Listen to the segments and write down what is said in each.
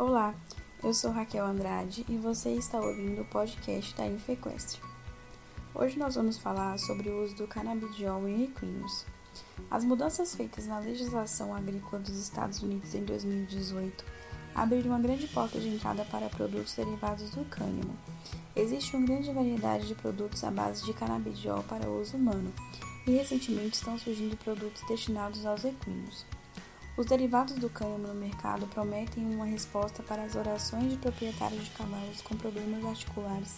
Olá, eu sou Raquel Andrade e você está ouvindo o podcast da Infequestre. Hoje nós vamos falar sobre o uso do canabidiol em equinos. As mudanças feitas na legislação agrícola dos Estados Unidos em 2018 abriram uma grande porta de entrada para produtos derivados do cânhamo. Existe uma grande variedade de produtos à base de canabidiol para uso humano e recentemente estão surgindo produtos destinados aos equinos. Os derivados do cânhamo no mercado prometem uma resposta para as orações de proprietários de cavalos com problemas articulares,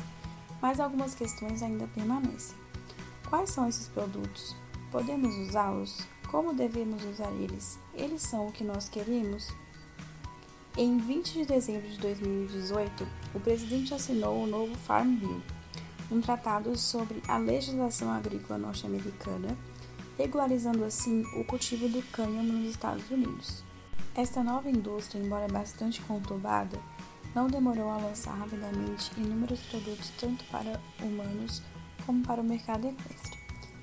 mas algumas questões ainda permanecem. Quais são esses produtos? Podemos usá-los? Como devemos usar eles? Eles são o que nós queremos? Em 20 de dezembro de 2018, o presidente assinou o novo Farm Bill, um tratado sobre a legislação agrícola norte-americana regularizando assim o cultivo do cânhamo nos Estados Unidos. Esta nova indústria, embora bastante conturbada, não demorou a lançar rapidamente inúmeros produtos tanto para humanos como para o mercado equestre,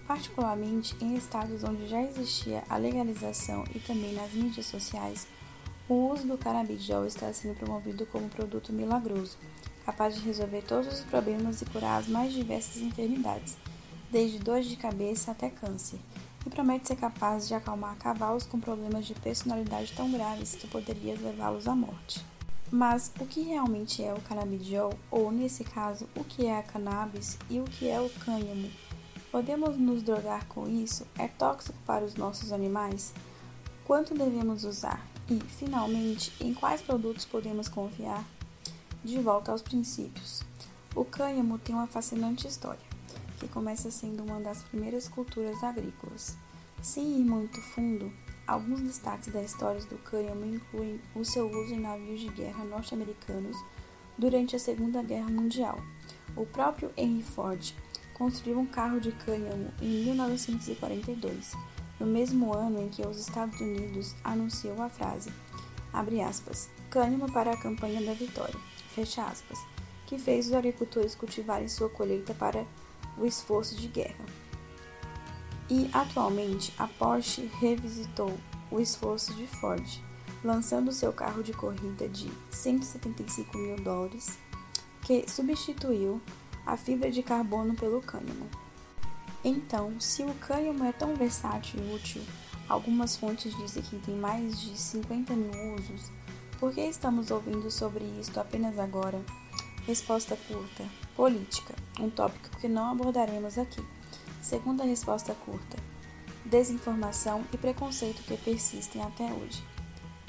particularmente em estados onde já existia a legalização e também nas mídias sociais. O uso do canabidiol está sendo promovido como produto milagroso, capaz de resolver todos os problemas e curar as mais diversas enfermidades, desde dores de cabeça até câncer, e promete ser capaz de acalmar cavalos com problemas de personalidade tão graves que poderia levá-los à morte. Mas o que realmente é o canabidiol, ou nesse caso, o que é a cannabis e o que é o cânhamo? Podemos nos drogar com isso? É tóxico para os nossos animais? Quanto devemos usar? E, finalmente, em quais produtos podemos confiar? De volta aos princípios. O cânhamo tem uma fascinante história que começa sendo uma das primeiras culturas agrícolas. Sem ir muito fundo, alguns destaques da história do cânhamo incluem o seu uso em navios de guerra norte-americanos durante a Segunda Guerra Mundial. O próprio Henry Ford construiu um carro de cânhamo em 1942, no mesmo ano em que os Estados Unidos anunciou a frase, abre aspas, para a campanha da vitória, fecha aspas, que fez os agricultores cultivarem sua colheita para o esforço de guerra. E atualmente a Porsche revisitou o esforço de Ford, lançando seu carro de corrida de 175 mil dólares, que substituiu a fibra de carbono pelo cânhamo. Então, se o cânhamo é tão versátil e útil, algumas fontes dizem que tem mais de 50 mil usos, por que estamos ouvindo sobre isto apenas agora? Resposta curta: política, um tópico que não abordaremos aqui. Segunda resposta curta: desinformação e preconceito que persistem até hoje.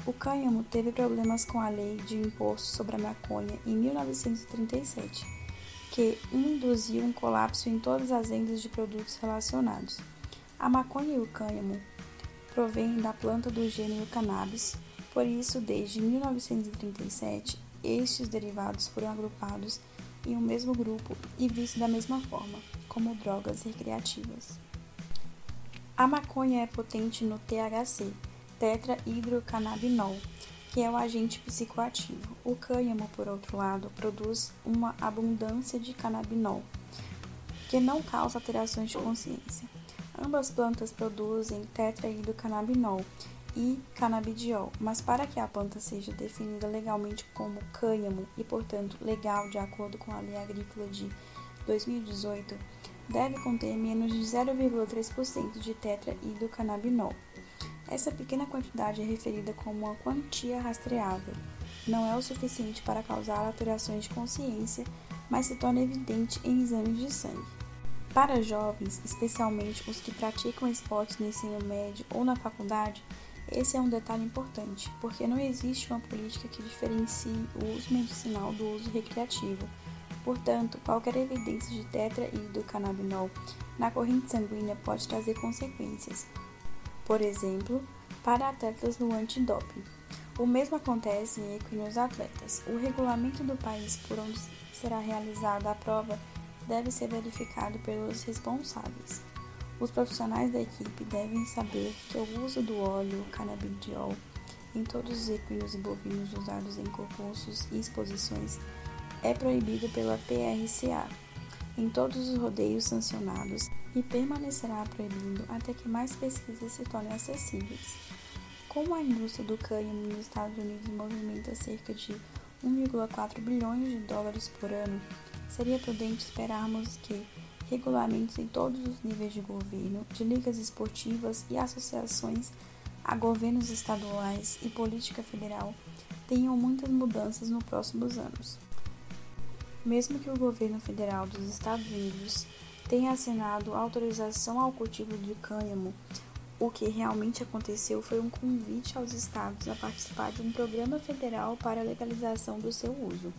O cânhamo teve problemas com a lei de imposto sobre a maconha em 1937, que induziu um colapso em todas as vendas de produtos relacionados. A maconha e o cânhamo provêm da planta do gênero cannabis, por isso, desde 1937, estes derivados foram agrupados em um mesmo grupo e vistos da mesma forma, como drogas recreativas. A maconha é potente no THC, tetrahidrocannabinol, que é o agente psicoativo. O cânhamo, por outro lado, produz uma abundância de canabinol, que não causa alterações de consciência. Ambas plantas produzem tetrahidrocannabinol e canabidiol, mas para que a planta seja definida legalmente como cânhamo e, portanto, legal de acordo com a Lei Agrícola de 2018, deve conter menos de 0,3% de tetrahidrocannabinol. Essa pequena quantidade é referida como uma quantia rastreável. Não é o suficiente para causar alterações de consciência, mas se torna evidente em exames de sangue. Para jovens, especialmente os que praticam esportes no ensino médio ou na faculdade, esse é um detalhe importante, porque não existe uma política que diferencie o uso medicinal do uso recreativo. Portanto, qualquer evidência de tetrahidrocannabinol na corrente sanguínea pode trazer consequências. Por exemplo, para atletas no antidoping. O mesmo acontece em equinos atletas. O regulamento do país por onde será realizada a prova deve ser verificado pelos responsáveis. Os profissionais da equipe devem saber que o uso do óleo canabidiol em todos os equinos e bovinos usados em concursos e exposições é proibido pela PRCA em todos os rodeios sancionados e permanecerá proibido até que mais pesquisas se tornem acessíveis. Como a indústria do cânhamo nos Estados Unidos movimenta cerca de 1,4 bilhões de dólares por ano, seria prudente esperarmos que regulamentos em todos os níveis de governo, de ligas esportivas e associações a governos estaduais e política federal tenham muitas mudanças nos próximos anos. Mesmo que o governo federal dos Estados Unidos tenha assinado autorização ao cultivo de cânhamo, o que realmente aconteceu foi um convite aos estados a participar de um programa federal para a legalização do seu uso.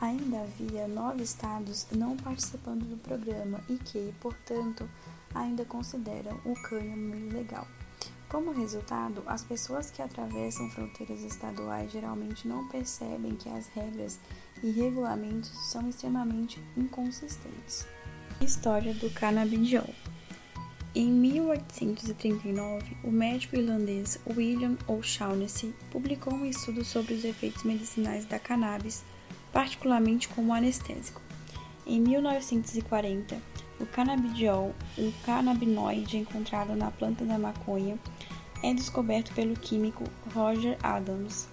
Ainda havia nove estados não participando do programa e que, portanto, ainda consideram o cânhamo ilegal. Como resultado, as pessoas que atravessam fronteiras estaduais geralmente não percebem que as regras e regulamentos são extremamente inconsistentes. História do canabidiol. Em 1839, o médico irlandês William O'Shaughnessy publicou um estudo sobre os efeitos medicinais da cannabis, particularmente como anestésico. Em 1940, o canabidiol, um canabinoide encontrado na planta da maconha, é descoberto pelo químico Roger Adams.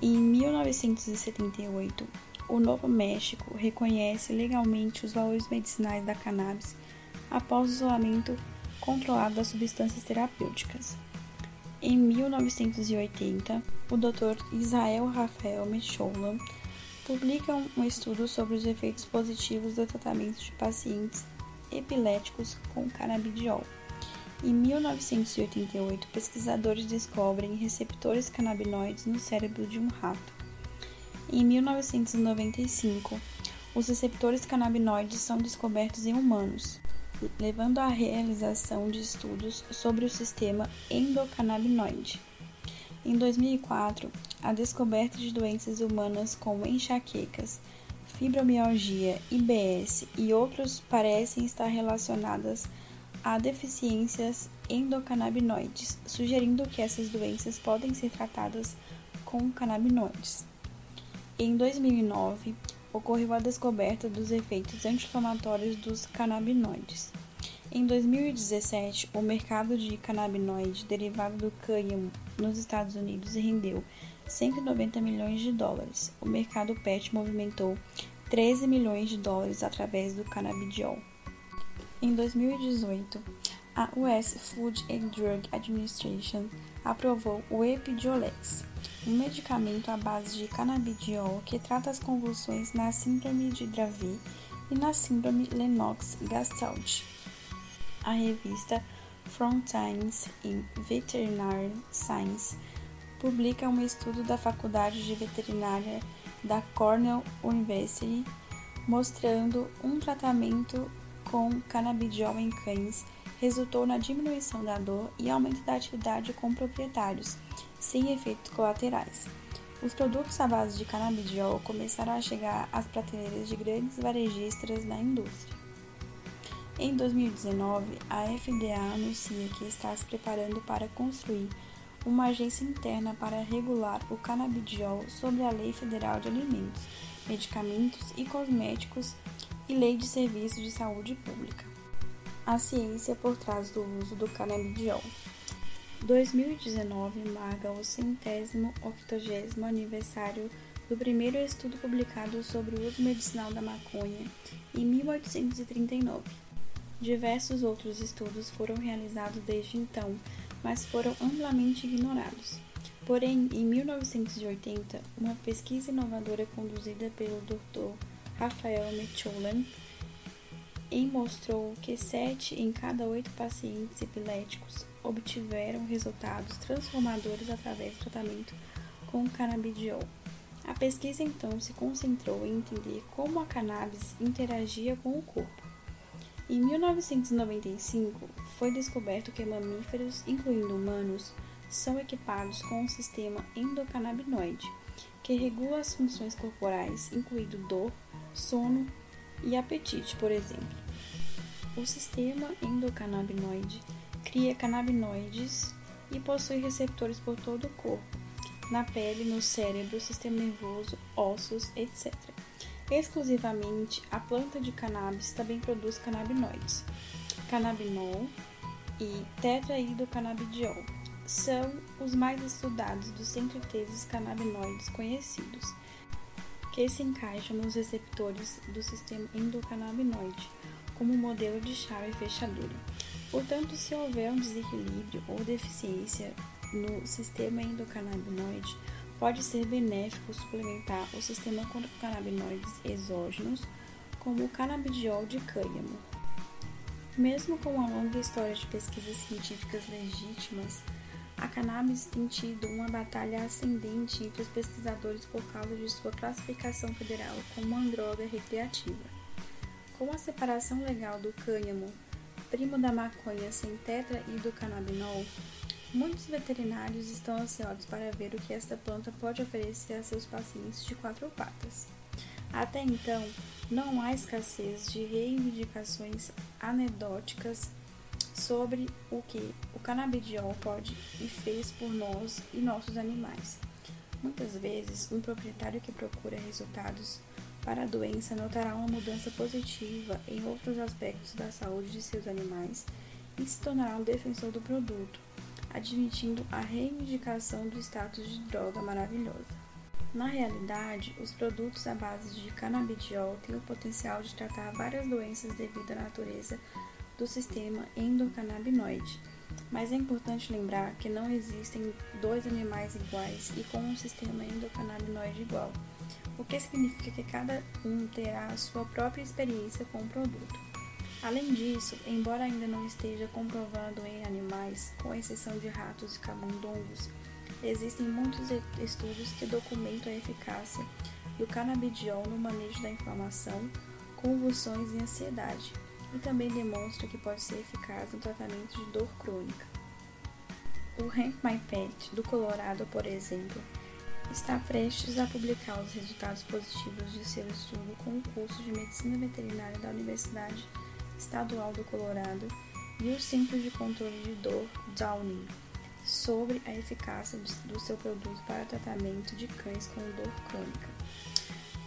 Em 1978, o Novo México reconhece legalmente os valores medicinais da cannabis após o isolamento controlado das substâncias terapêuticas. Em 1980, o Dr. Israel Rafael Mechola publica um estudo sobre os efeitos positivos do tratamento de pacientes epiléticos com canabidiol. Em 1988, pesquisadores descobrem receptores canabinoides no cérebro de um rato. Em 1995, os receptores canabinoides são descobertos em humanos, levando à realização de estudos sobre o sistema endocannabinoide. Em 2004, a descoberta de doenças humanas como enxaquecas, fibromialgia, IBS e outros parecem estar relacionadas a deficiências endocannabinoides, sugerindo que essas doenças podem ser tratadas com canabinoides. Em 2009, ocorreu a descoberta dos efeitos anti-inflamatórios dos canabinoides. Em 2017, o mercado de canabinoide derivado do cânhamo nos Estados Unidos rendeu 190 milhões de dólares. O mercado PET movimentou 13 milhões de dólares através do canabidiol. Em 2018, a US Food and Drug Administration aprovou o Epidiolex, um medicamento à base de canabidiol que trata as convulsões na síndrome de Dravet e na síndrome Lennox-Gastaut. A revista Frontiers in Veterinary Science publica um estudo da Faculdade de Veterinária da Cornell University mostrando um tratamento com canabidiol em cães resultou na diminuição da dor e aumento da atividade com proprietários, sem efeitos colaterais. Os produtos à base de canabidiol começaram a chegar às prateleiras de grandes varejistas na indústria. Em 2019, a FDA anuncia que está se preparando para construir uma agência interna para regular o canabidiol sobre a Lei Federal de Alimentos, Medicamentos e Cosméticos e Lei de Serviços de Saúde Pública. A ciência por trás do uso do canabidiol. 2019 marca o centésimo octogésimo aniversário do primeiro estudo publicado sobre o uso medicinal da maconha em 1839. Diversos outros estudos foram realizados desde então, mas foram amplamente ignorados. Porém, em 1980, uma pesquisa inovadora conduzida pelo Dr. Rafael Mecholen mostrou que 7 em cada 8 pacientes epiléticos obtiveram resultados transformadores através do tratamento com canabidiol. A pesquisa então se concentrou em entender como a cannabis interagia com o corpo. Em 1995, foi descoberto que mamíferos, incluindo humanos, são equipados com um sistema endocannabinoide, que regula as funções corporais, incluindo dor, sono e apetite, por exemplo. O sistema endocannabinoide cria canabinoides e possui receptores por todo o corpo, na pele, no cérebro, sistema nervoso, ossos, etc. Exclusivamente, a planta de cannabis também produz canabinoides, canabinol e tetrahidrocanabidiol. são os mais estudados dos sinteteses canabinoides conhecidos, que se encaixam nos receptores do sistema endocannabinoide, como modelo de chave e fechadura. Portanto, se houver um desequilíbrio ou deficiência no sistema endocannabinoide, pode ser benéfico suplementar o sistema com canabinoides exógenos, como o canabidiol de cânhamo. Mesmo com uma longa história de pesquisas científicas legítimas, a cannabis tem tido uma batalha ascendente entre os pesquisadores por causa de sua classificação federal como uma droga recreativa. Com a separação legal do cânhamo, primo da maconha sem tetrahidrocannabinol, muitos veterinários estão ansiosos para ver o que esta planta pode oferecer a seus pacientes de quatro patas. Até então, não há escassez de reivindicações anedóticas sobre o que o canabidiol pode e fez por nós e nossos animais. Muitas vezes, um proprietário que procura resultados para a doença notará uma mudança positiva em outros aspectos da saúde de seus animais e se tornará um defensor do produto, admitindo a reivindicação do status de droga maravilhosa. Na realidade, os produtos à base de canabidiol têm o potencial de tratar várias doenças devido à natureza do sistema endocannabinoide. Mas é importante lembrar que não existem dois animais iguais e com um sistema endocannabinoide igual, o que significa que cada um terá a sua própria experiência com o produto. Além disso, embora ainda não esteja comprovado em animais, com exceção de ratos e camundongos, Existem muitos estudos que documentam a eficácia do canabidiol no manejo da inflamação, convulsões e ansiedade, e também demonstra que pode ser eficaz no tratamento de dor crônica. O Hemp My Pet, do Colorado, por exemplo, está prestes a publicar os resultados positivos de seu estudo com o curso de Medicina Veterinária da Universidade Estadual do Colorado e o Centro de Controle de Dor Downing sobre a eficácia do seu produto para tratamento de cães com dor crônica.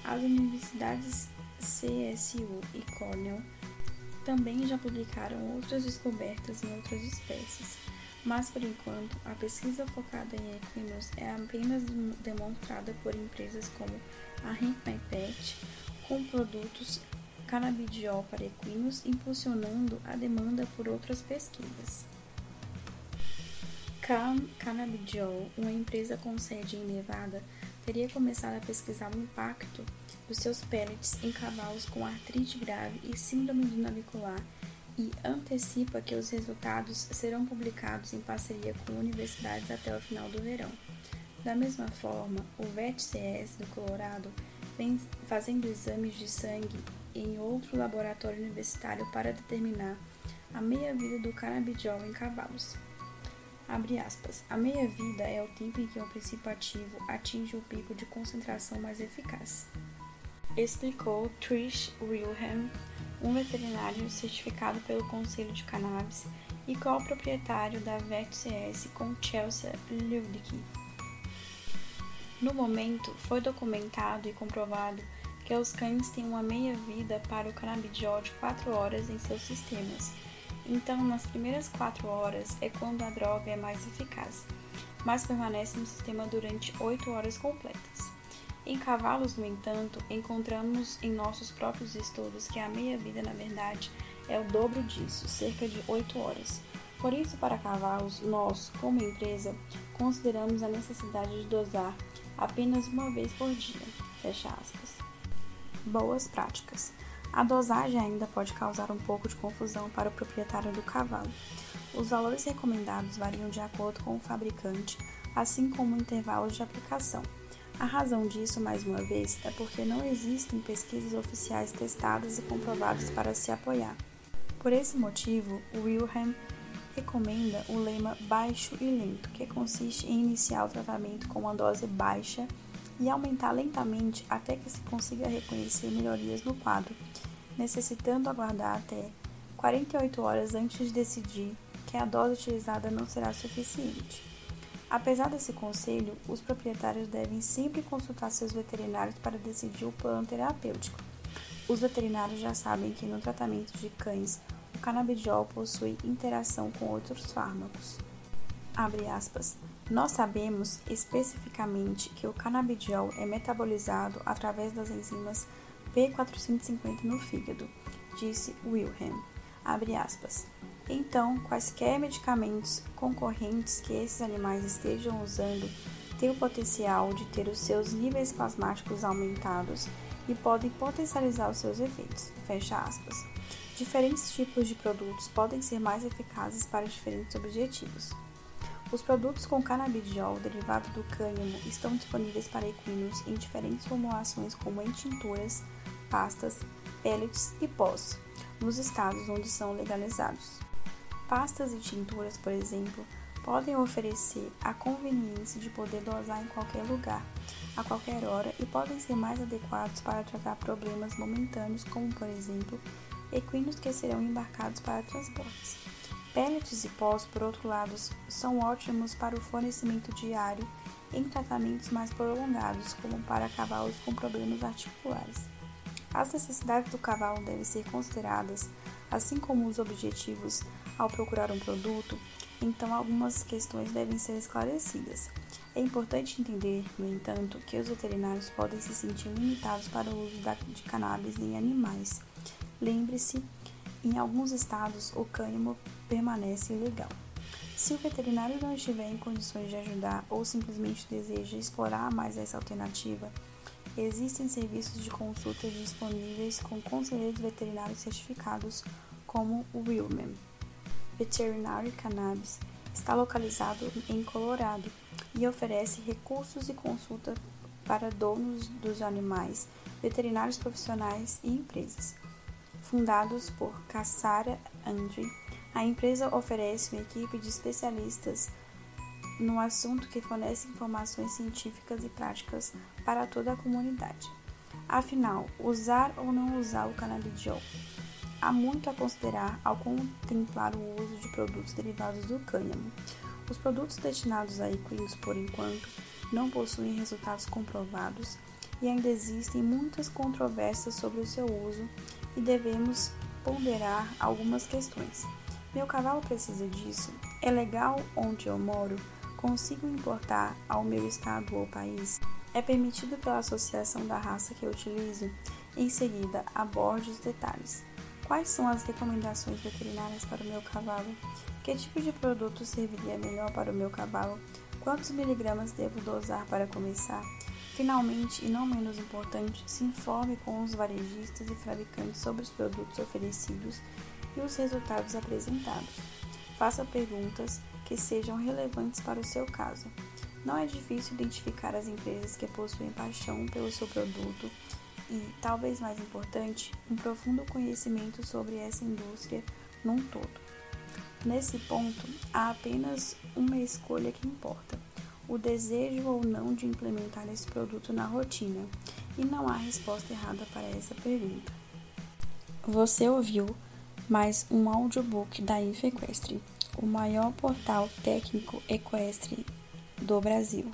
As universidades CSU e Cornell também já publicaram outras descobertas em outras espécies, mas por enquanto a pesquisa focada em equinos é apenas demonstrada por empresas como a Hemp My Pet, com produtos canabidiol para equinos, impulsionando a demanda por outras pesquisas. Cannabidiol, uma empresa com sede em Nevada, teria começado a pesquisar o impacto dos seus pellets em cavalos com artrite grave e síndrome do navicular e antecipa que os resultados serão publicados em parceria com universidades até o final do verão. Da mesma forma, o VET-CS do Colorado vem fazendo exames de sangue em outro laboratório universitário para determinar a meia-vida do canabidiol em cavalos. A meia-vida é o tempo em que um princípio ativo atinge o pico de concentração mais eficaz. Explicou Trish Wilhelm, um veterinário certificado pelo Conselho de Cannabis e co-proprietário da VetCS com Chelsea Ludwig. No momento, foi documentado e comprovado que os cães têm uma meia-vida para o canabidiol de 4 horas em seus sistemas, então, nas primeiras quatro horas é quando a droga é mais eficaz, mas permanece no sistema durante oito horas completas. Em cavalos, no entanto, encontramos em nossos próprios estudos que a meia-vida, na verdade, é o dobro disso, cerca de 8 horas. Por isso, para cavalos, nós, como empresa, consideramos a necessidade de dosar apenas uma vez por dia. Fecha aspas. Boas práticas. A dosagem ainda pode causar um pouco de confusão para o proprietário do cavalo. Os valores recomendados variam de acordo com o fabricante, assim como o intervalo de aplicação. A razão disso, mais uma vez, é porque não existem pesquisas oficiais testadas e comprovadas para se apoiar. Por esse motivo, Wilhelm recomenda o lema baixo e lento, que consiste em iniciar o tratamento com uma dose baixa e aumentar lentamente até que se consiga reconhecer melhorias no quadro, necessitando aguardar até 48 horas antes de decidir que a dose utilizada não será suficiente. Apesar desse conselho, os proprietários devem sempre consultar seus veterinários para decidir o plano terapêutico. Os veterinários já sabem que no tratamento de cães, o canabidiol possui interação com outros fármacos. Abre aspas. Nós sabemos especificamente que o canabidiol é metabolizado através das enzimas P450 no fígado, disse Wilhelm. Então, quaisquer medicamentos concorrentes que esses animais estejam usando têm o potencial de ter os seus níveis plasmáticos aumentados e podem potencializar os seus efeitos. Fecha aspas. Diferentes tipos de produtos podem ser mais eficazes para diferentes objetivos. Os produtos com canabidiol derivado do cânhamo estão disponíveis para equinos em diferentes formulações como em tinturas, pastas, pellets e pós, nos estados onde são legalizados. Pastas e tinturas, por exemplo, podem oferecer a conveniência de poder dosar em qualquer lugar, a qualquer hora e podem ser mais adequados para tratar problemas momentâneos, como, por exemplo, equinos que serão embarcados para transportes. Pellets e pós, por outro lado, são ótimos para o fornecimento diário em tratamentos mais prolongados, como para cavalos com problemas articulares. As necessidades do cavalo devem ser consideradas, assim como os objetivos ao procurar um produto, então algumas questões devem ser esclarecidas. É importante entender, no entanto, que os veterinários podem se sentir limitados para o uso de cannabis em animais. Lembre-se, em alguns estados o cânhamo permanece ilegal. Se o veterinário não estiver em condições de ajudar ou simplesmente deseja explorar mais essa alternativa, existem serviços de consulta disponíveis com conselheiros veterinários certificados como o Wilman. Veterinary Cannabis está localizado em Colorado e oferece recursos e consulta para donos dos animais, veterinários profissionais e empresas. Fundados por Cassara Andre, a empresa oferece uma equipe de especialistas no assunto que fornece informações científicas e práticas para toda a comunidade. Afinal, usar ou não usar o canabidiol? Há muito a considerar ao contemplar o uso de produtos derivados do cânhamo. Os produtos destinados a equinos, por enquanto, não possuem resultados comprovados e ainda existem muitas controvérsias sobre o seu uso e devemos ponderar algumas questões. Meu cavalo precisa disso? É legal onde eu moro? Consigo importar ao meu estado ou país? É permitido pela associação da raça que eu utilizo? Em seguida, aborde os detalhes. Quais são as recomendações veterinárias para o meu cavalo? Que tipo de produto serviria melhor para o meu cavalo? Quantos miligramas devo dosar para começar? Finalmente, e não menos importante, se informe com os varejistas e fabricantes sobre os produtos oferecidos e os resultados apresentados. Faça perguntas que sejam relevantes para o seu caso. Não é difícil identificar as empresas que possuem paixão pelo seu produto e, talvez mais importante, um profundo conhecimento sobre essa indústria num todo. Nesse ponto, há apenas uma escolha que importa: o desejo ou não de implementar esse produto na rotina, e não há resposta errada para essa pergunta. Você ouviu mais um audiobook da Infequestre, o maior portal técnico equestre do Brasil.